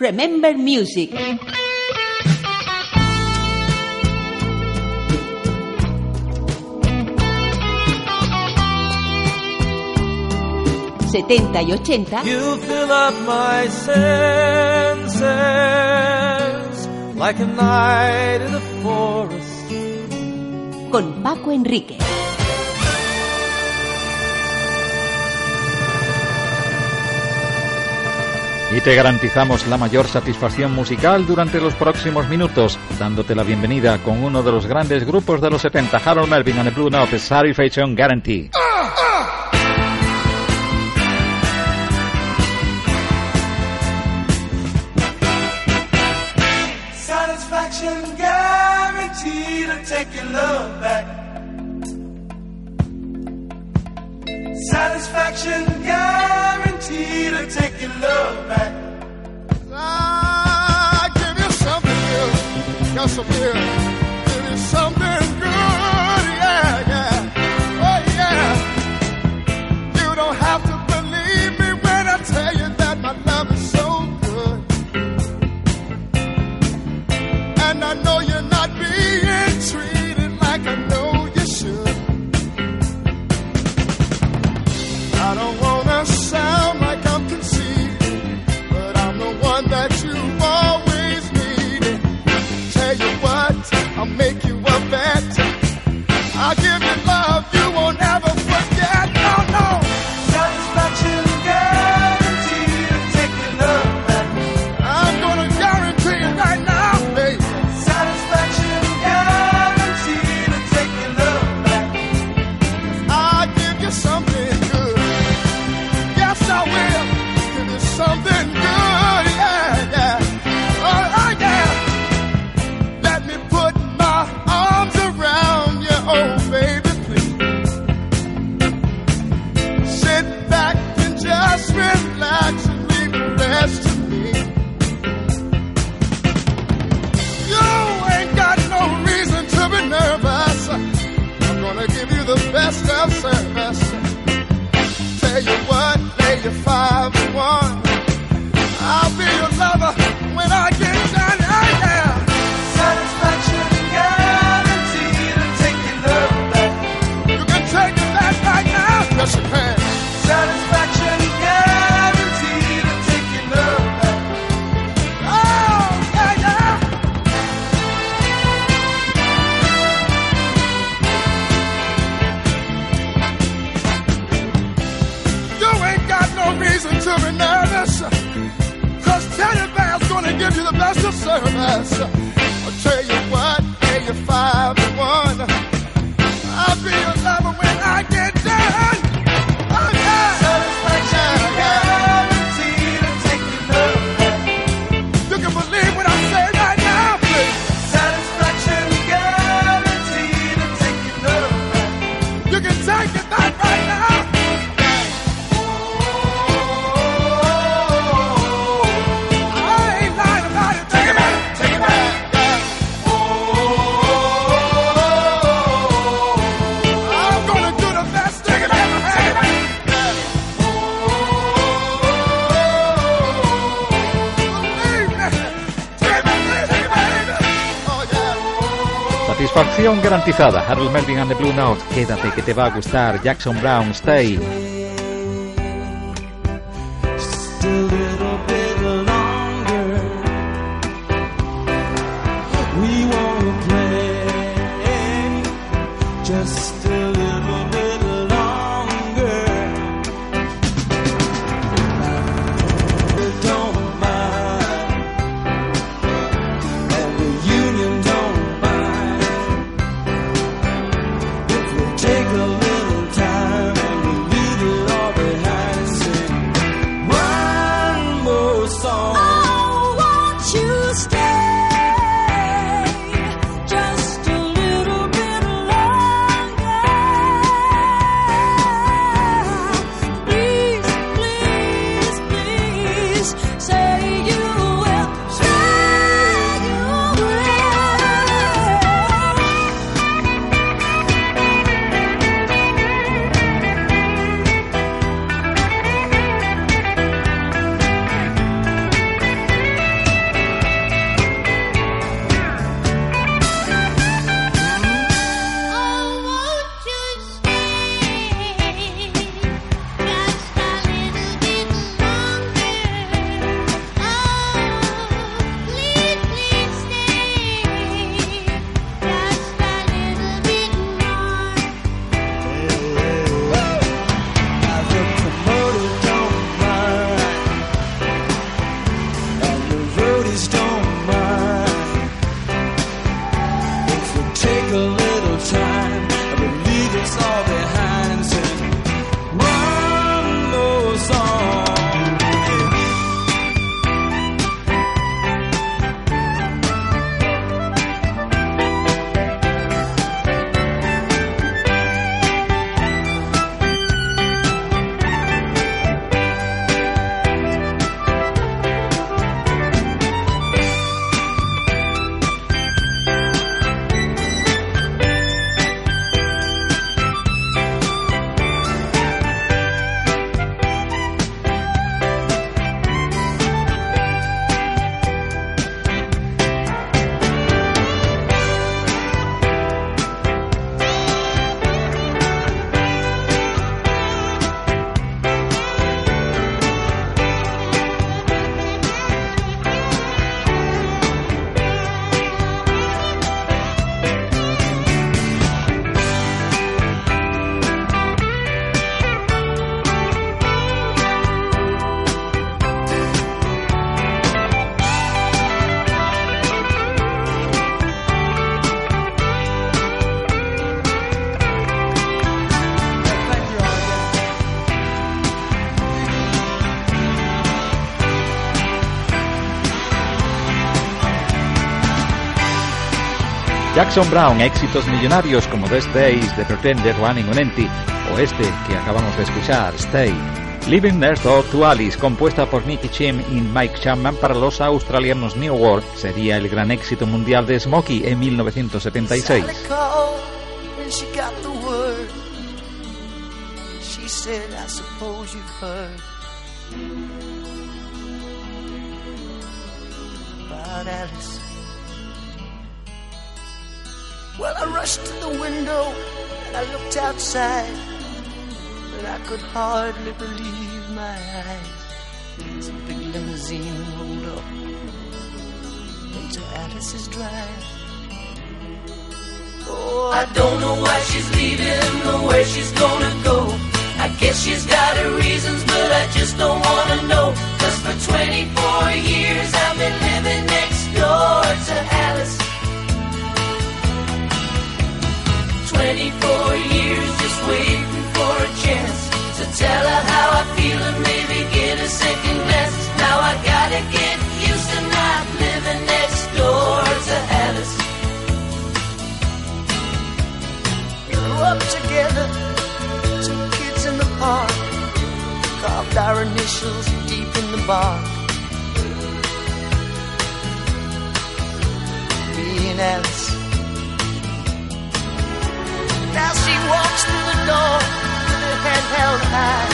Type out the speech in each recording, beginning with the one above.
Remember Music. Setenta y ochenta. You fill up my senses like a night in the forest. Con Paco Enrique. Y te garantizamos la mayor satisfacción musical durante los próximos minutos, dándote la bienvenida con uno de los grandes grupos de los 70, Harold Melvin and the Blue Note Satisfaction Guarantee. Satisfaction guaranteed love back. Satisfaction Some new. Cause Teddy Bear's gonna give you the best of service. I'll tell you what, pay you five to one. I'll be your lover Satisfacción garantizada, Harold Melvin and the Blue Note. Quédate que te va a gustar. Jackson Brown, Stay. Say you Jackson Brown, éxitos millonarios como These Days, The Pretender, Running on Empty, o este que acabamos de escuchar, Stay. Living Next Door to Alice, compuesta por Nicky Chim y Mike Chapman para los australianos New World, sería el gran éxito mundial de Smokey en 1976. Sally Well, I rushed to the window and I looked outside, but I could hardly believe my eyes. As a big limousine rolled up into Alice's drive. Oh, I don't know why she's leaving or where she's gonna go. I guess she's got her reasons, but I just don't wanna know. Cause for 24 years I've been living next door to Alice. 24 years just waiting for a chance to tell her how I feel and maybe get a second glance. Now I gotta get used to not living next door to Alice. grew up together, two kids in the park, carved our initials deep in the bark. Me and Alice. Now she walks through the door with her head held high.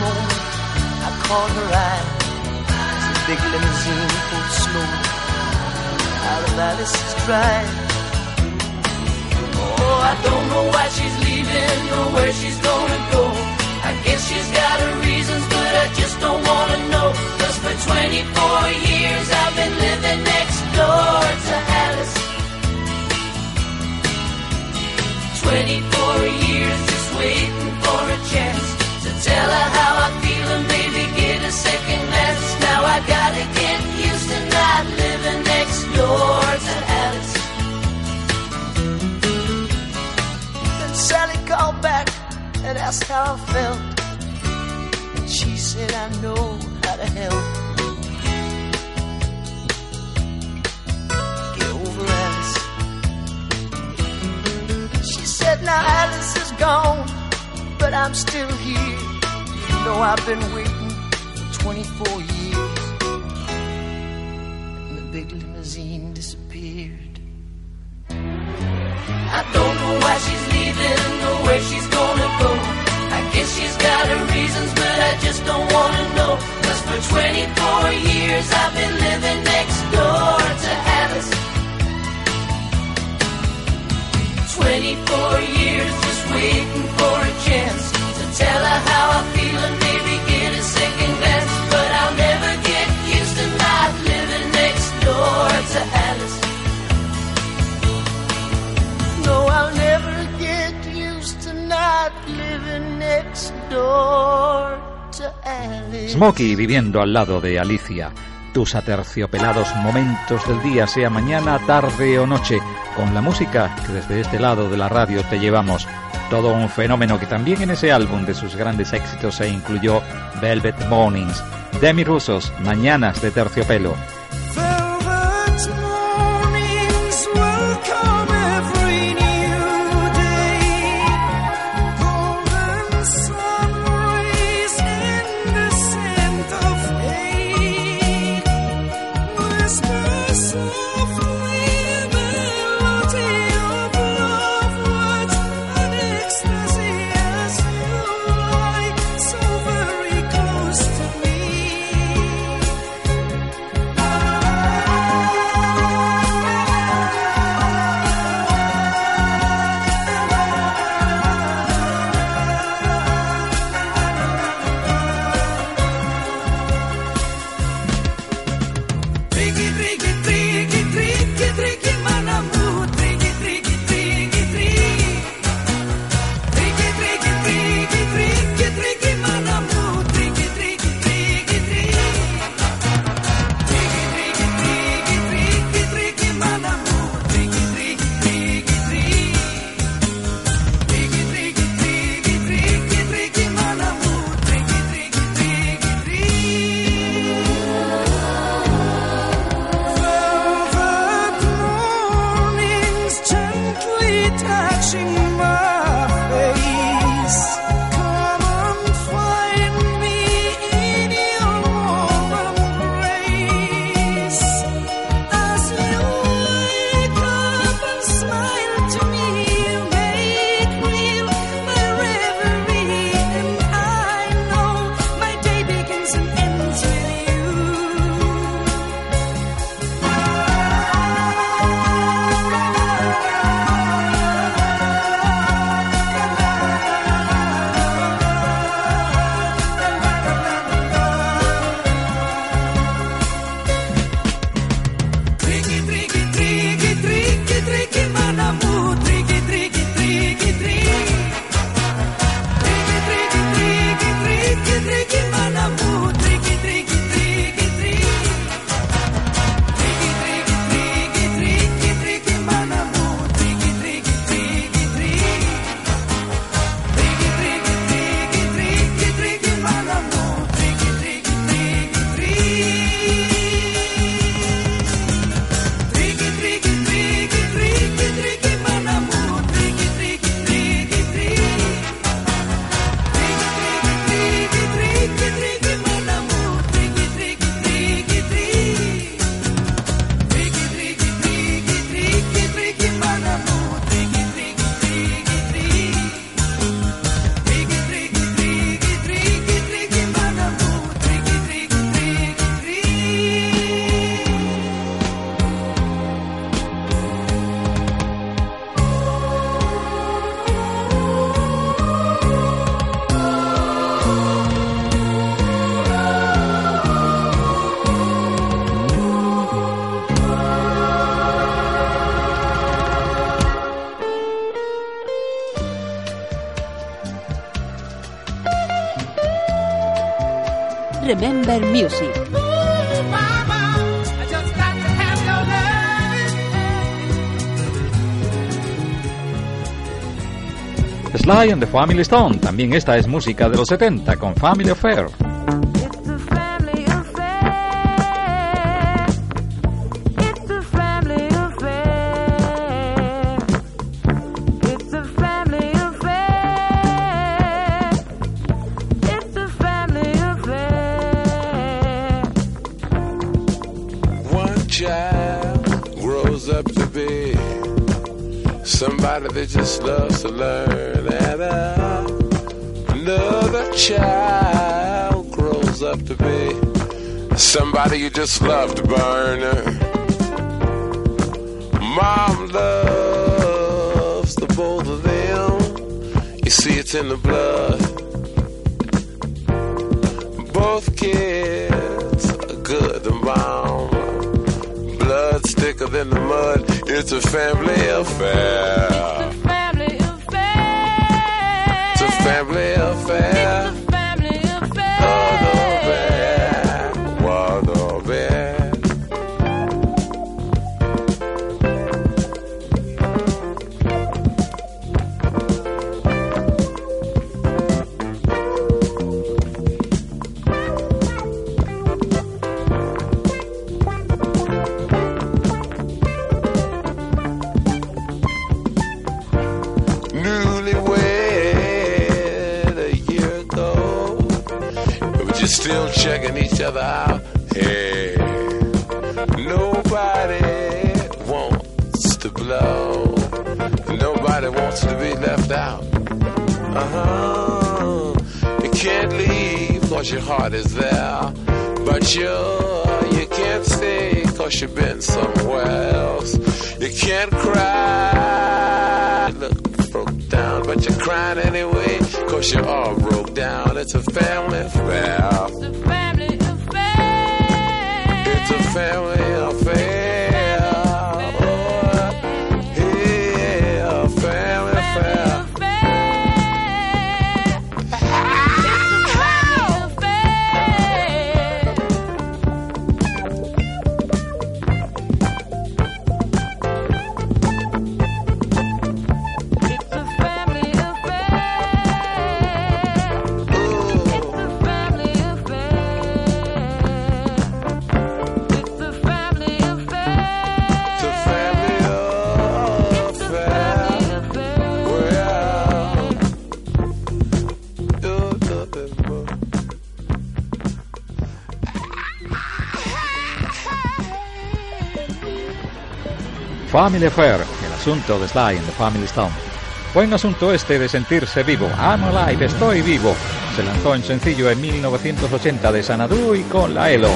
Moment, I caught her eye as the big limousine pulled slowly out of Alice's drive. Oh, I don't know why she's leaving or where she's gonna go. I guess she's got her reasons, but I just don't wanna know. Cause for 24 years I've been living next door to Alice. Waiting for a chance to tell her how I feel and maybe get a second glance. Now I gotta get used to not living next door to Alice. Then Sally called back and asked how I felt. And she said, I know how to help. said, now Alice is gone, but I'm still here. You know I've been waiting for 24 years. And the big limousine disappeared. I don't know why she's leaving or where she's gonna go. I guess she's got her reasons, but I just don't wanna know. Cause for 24 years I've been Smokey viviendo al lado de Alicia. Tus aterciopelados momentos del día, sea mañana, tarde o noche, con la música que desde este lado de la radio te llevamos. Todo un fenómeno que también en ese álbum de sus grandes éxitos se incluyó Velvet Mornings, Demi Rusos, Mañanas de Terciopelo. Music. Sly and the Family Stone, también esta es música de los 70 con Family Affair. That just loves to learn, and another child grows up to be somebody you just love to burn. Mom loves the both of them. You see, it's in the blood. Than. It's a family affair. It's a Family affair. It's a family affair. Heart is there. But you, you can't stay cause you've been somewhere else. You can't cry. Look, broke down, but you're crying anyway. Cause you're all broke down. It's a family affair. Family Affair, el asunto de Sly en The Family Stone. Buen asunto este de sentirse vivo. I'm alive, estoy vivo. Se lanzó en sencillo en 1980 de Sanadu y con la ELO.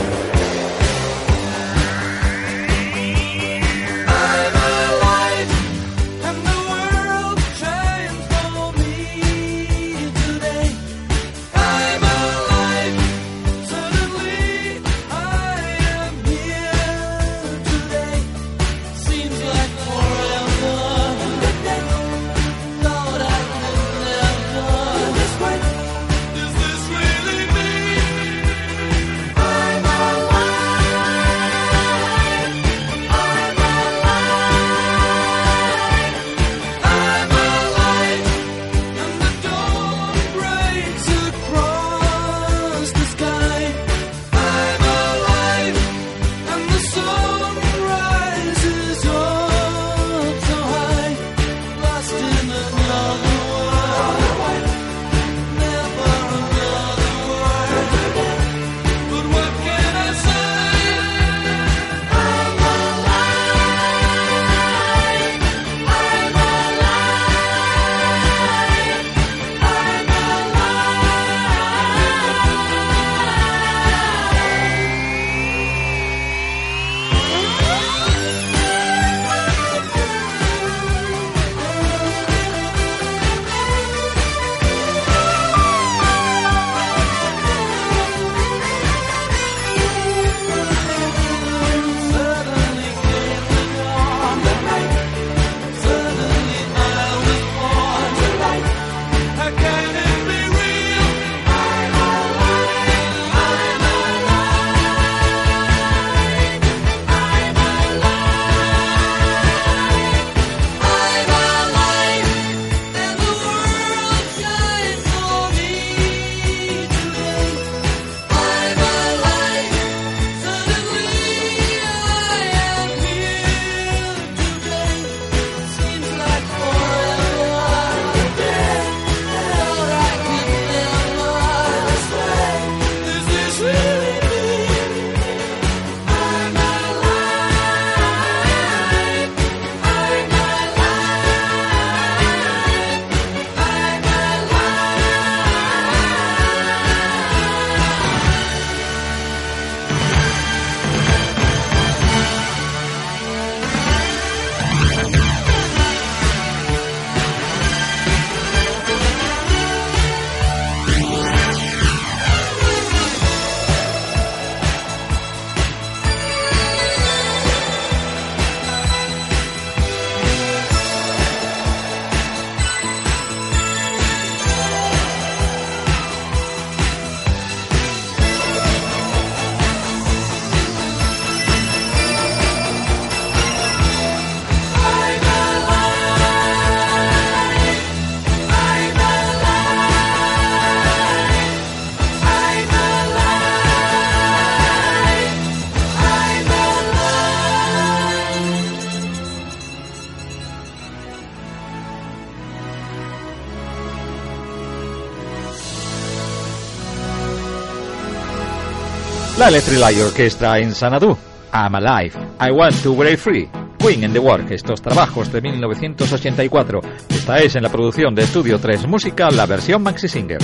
La Electric Orquestra en Sanadú. I'm Alive, I Want to Break Free. Queen in the Work, estos trabajos de 1984. Esta es en la producción de Estudio 3 Música, la versión Maxi Singer.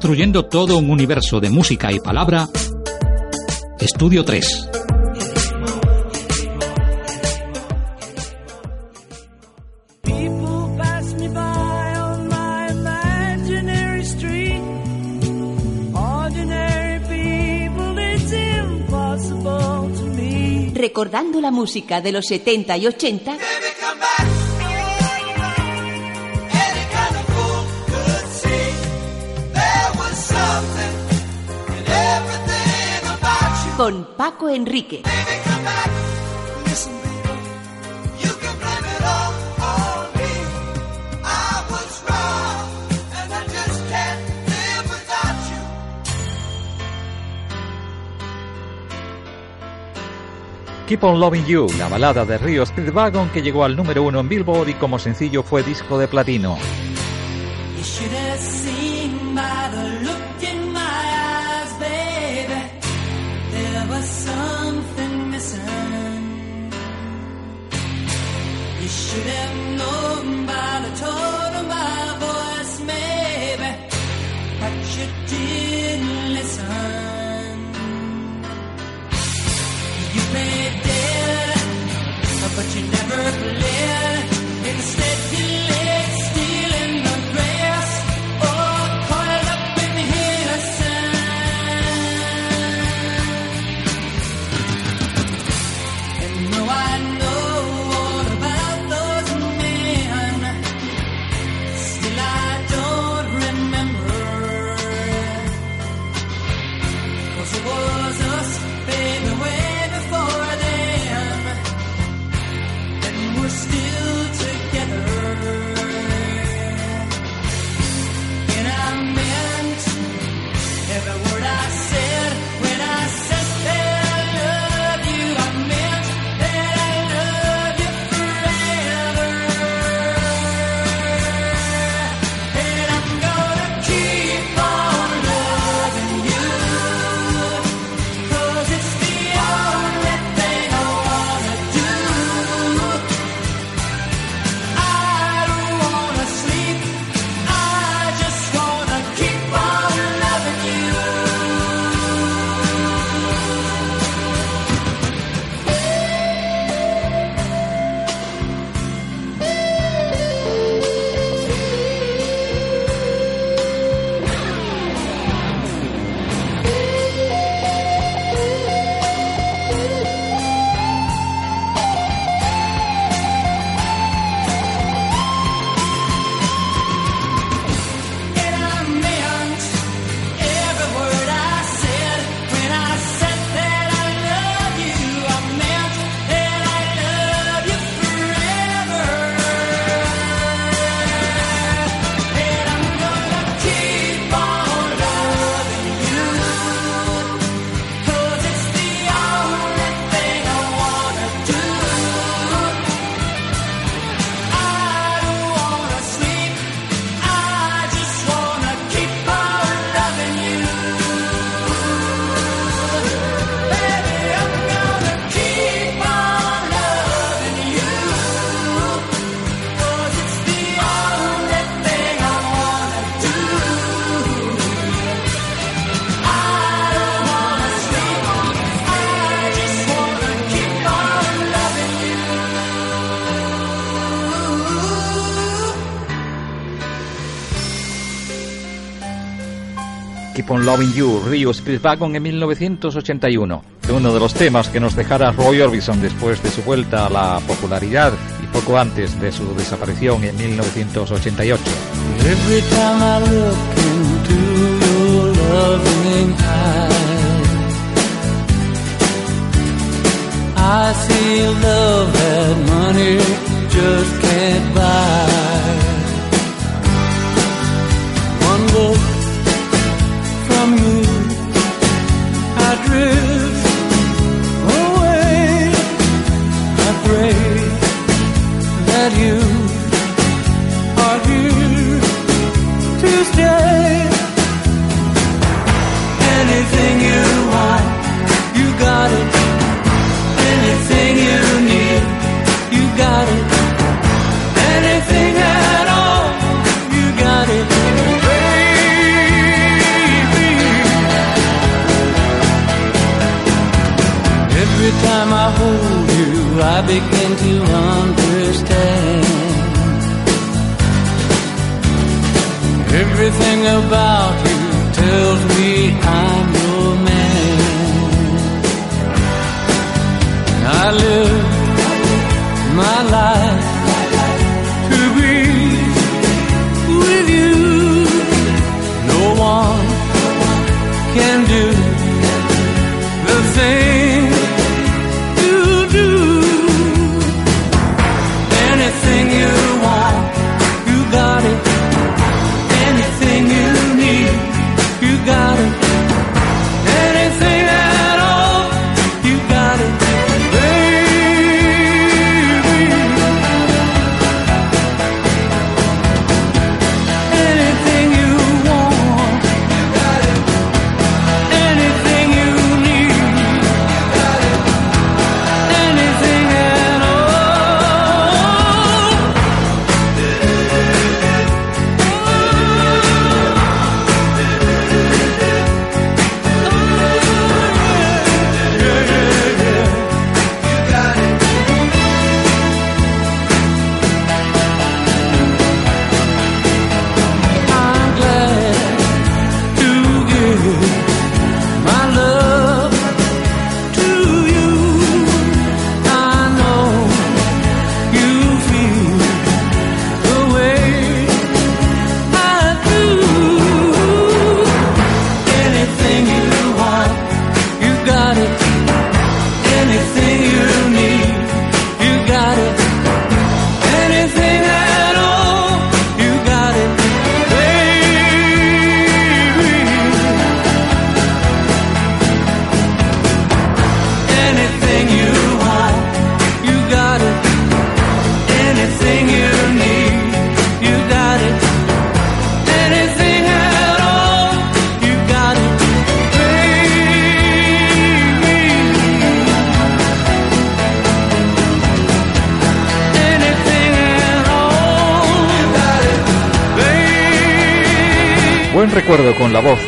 construyendo todo un universo de música y palabra, Estudio 3. Recordando la música de los 70 y 80 con Paco Enrique. Keep on Loving You, la balada de Río Speedwagon que llegó al número uno en Billboard y como sencillo fue disco de platino. Loving You, Rio Speedwagon en 1981, uno de los temas que nos dejara Roy Orbison después de su vuelta a la popularidad y poco antes de su desaparición en 1988.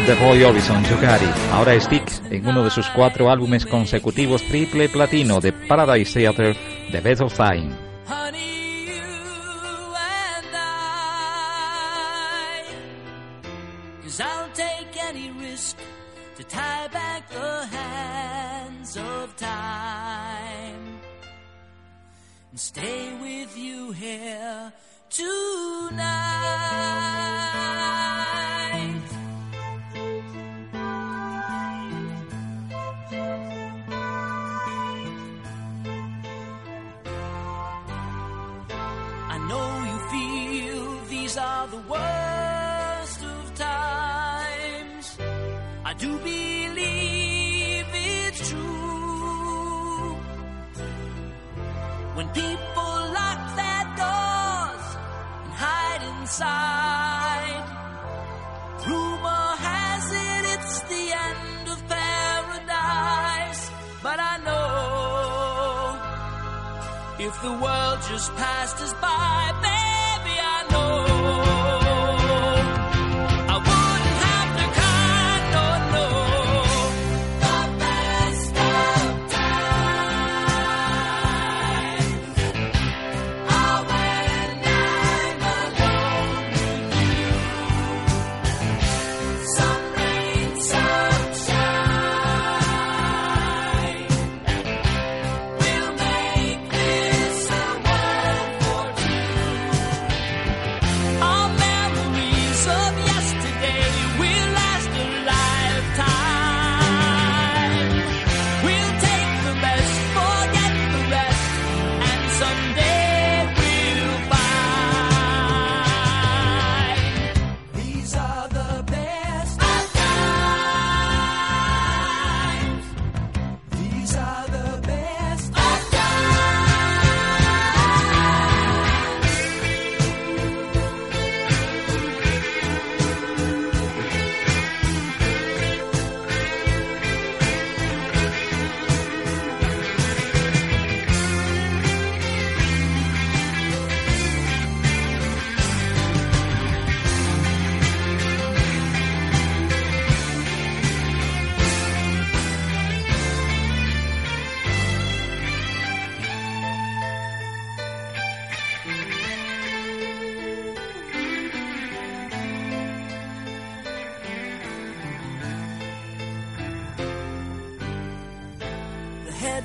The Roy Orbison, Yukari. Ahora Sticks, en uno de sus cuatro álbumes consecutivos triple platino de Paradise Theater, The Best of Time. when people lock their doors and hide inside. Rumor has it it's the end of paradise, but I know if the world just passed us by,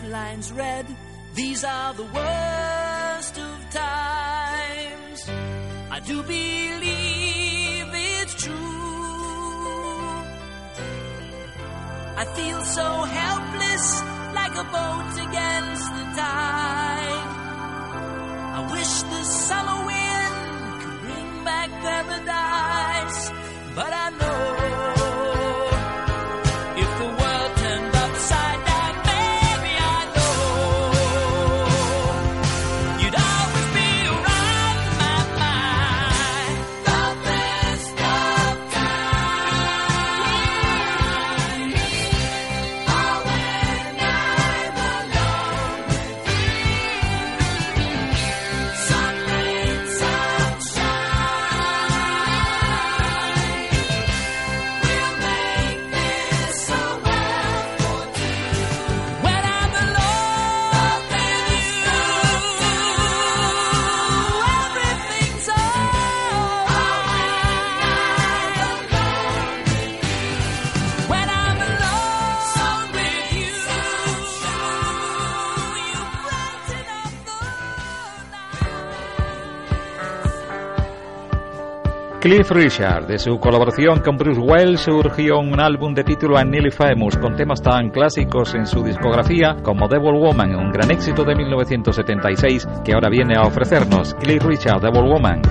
headlines read. These are the worst of times. I do believe it's true. I feel so helpless, like a boat against the tide. I wish the summer wind could bring back paradise, but I Cliff Richard. De su colaboración con Bruce Wells surgió un álbum de título I'm Nearly Famous, con temas tan clásicos en su discografía como Devil Woman, un gran éxito de 1976 que ahora viene a ofrecernos Cliff Richard, Devil Woman.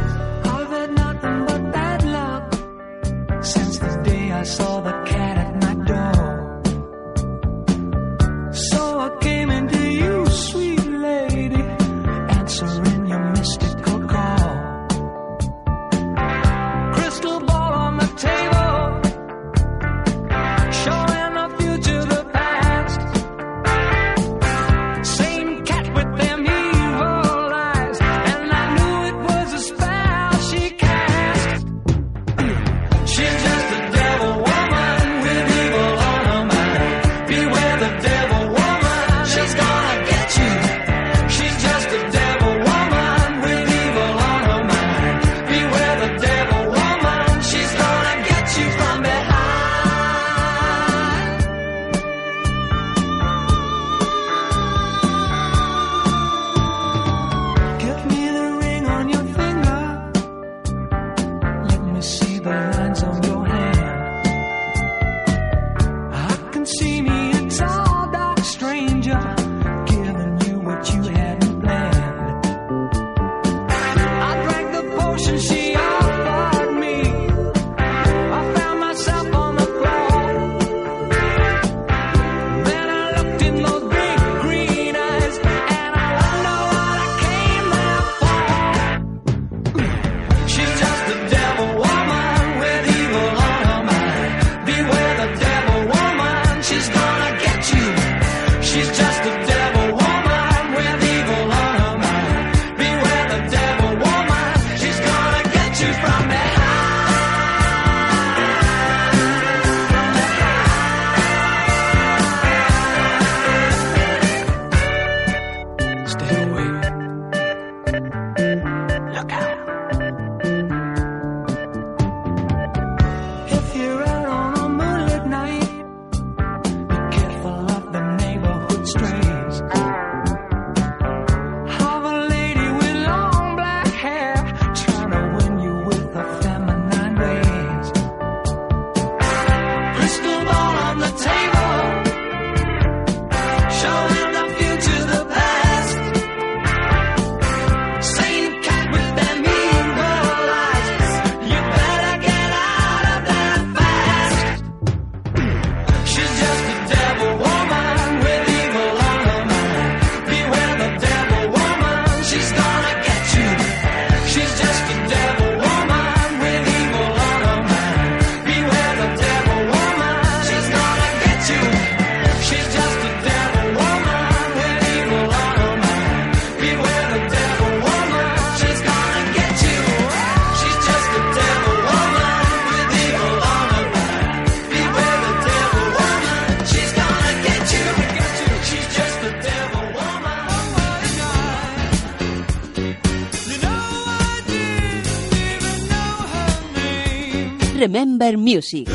Amber Music.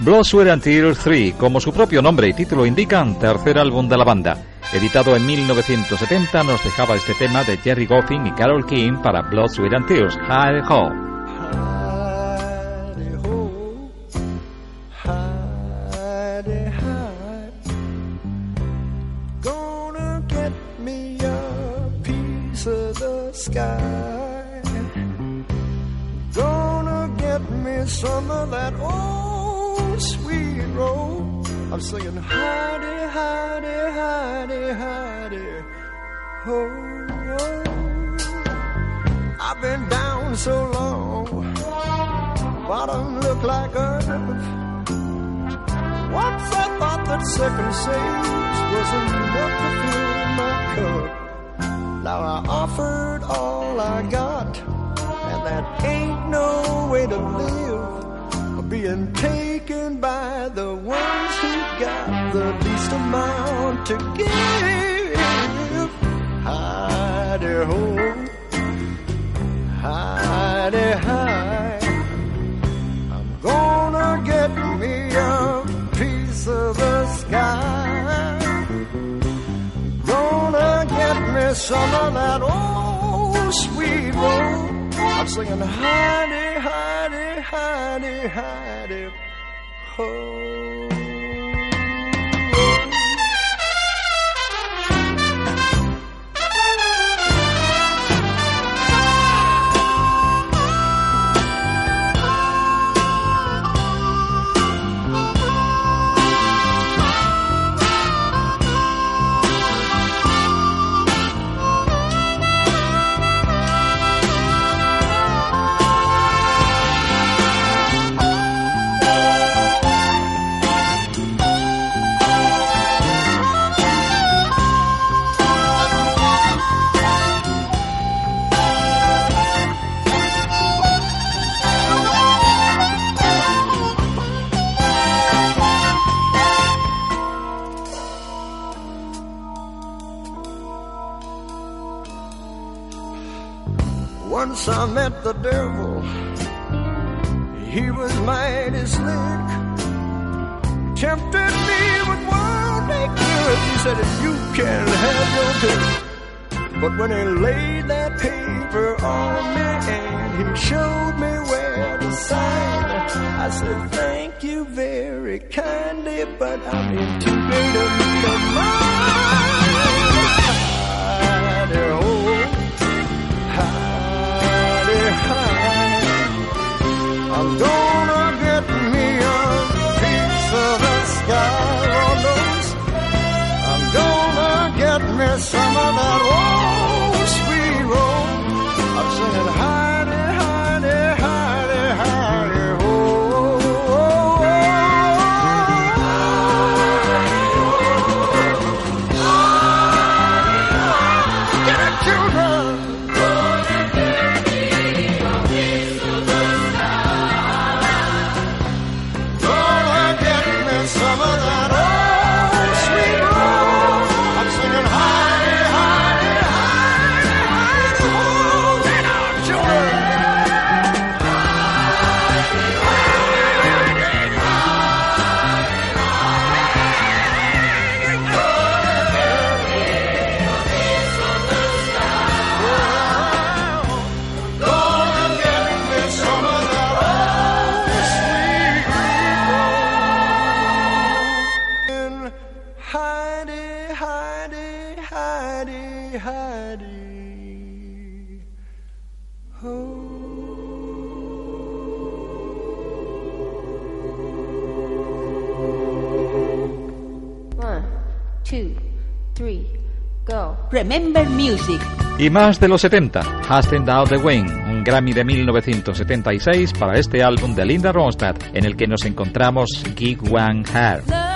Blossware and Tears 3, como su propio nombre y título indican, tercer álbum de la banda. Editado en 1970, nos dejaba este tema de Jerry Goffin y Carol King para Blood, Sweat and Tears, High Hope. Sky. Gonna get me some of that old sweet roll. I'm singing hidey, hidey, hidey, hidey. Oh, oh. I've been down so long, bottom look like earth. Once I thought that second sage was enough to fill my cup. Now I offered all I got, and that ain't no way to live. Being taken by the ones who got the least amount to give. Hidey ho, hidey hi. I'm gonna get me a piece of the sky. There's some on that old sweet road. I'm singing, honey, honey, honey, honey, ho. Y más de los 70, Hasten Out the Wing, un Grammy de 1976 para este álbum de Linda Ronstadt, en el que nos encontramos Gig One Hair.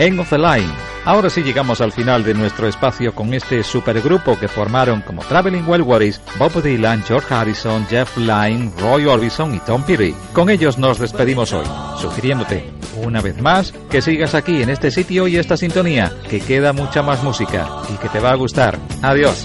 End of the Line. Ahora sí llegamos al final de nuestro espacio con este supergrupo que formaron como Traveling Wilburys, Bob Dylan, George Harrison, Jeff Lynne, Roy Orbison y Tom Petty. Con ellos nos despedimos hoy, sugiriéndote una vez más que sigas aquí en este sitio y esta sintonía, que queda mucha más música y que te va a gustar. Adiós.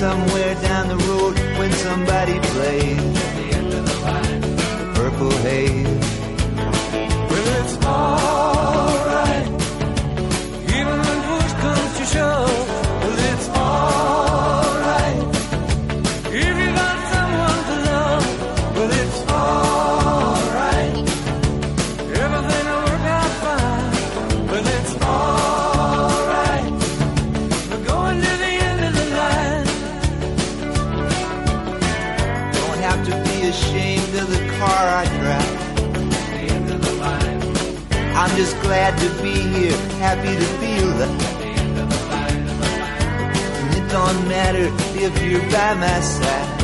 somewhere down the road when somebody plays at the end of the line the purple haze. glad to be here, happy to feel the And it don't matter if you're by my side.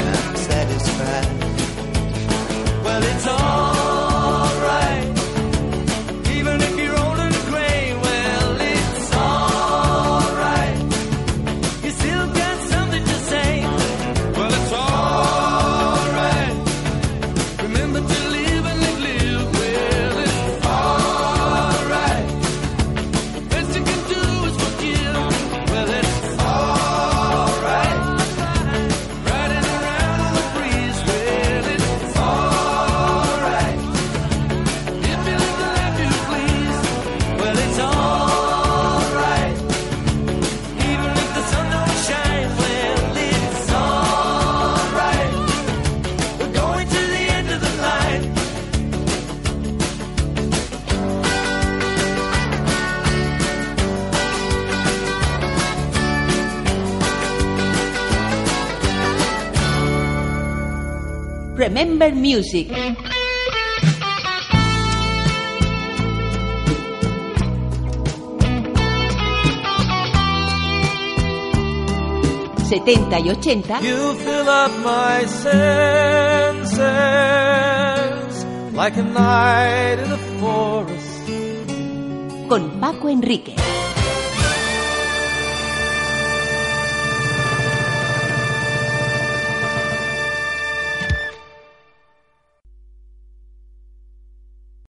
I'm satisfied. Well, it's all. Remember Music. ...70 y 80... You fill up my senses like a night in a forest. con Paco Enrique.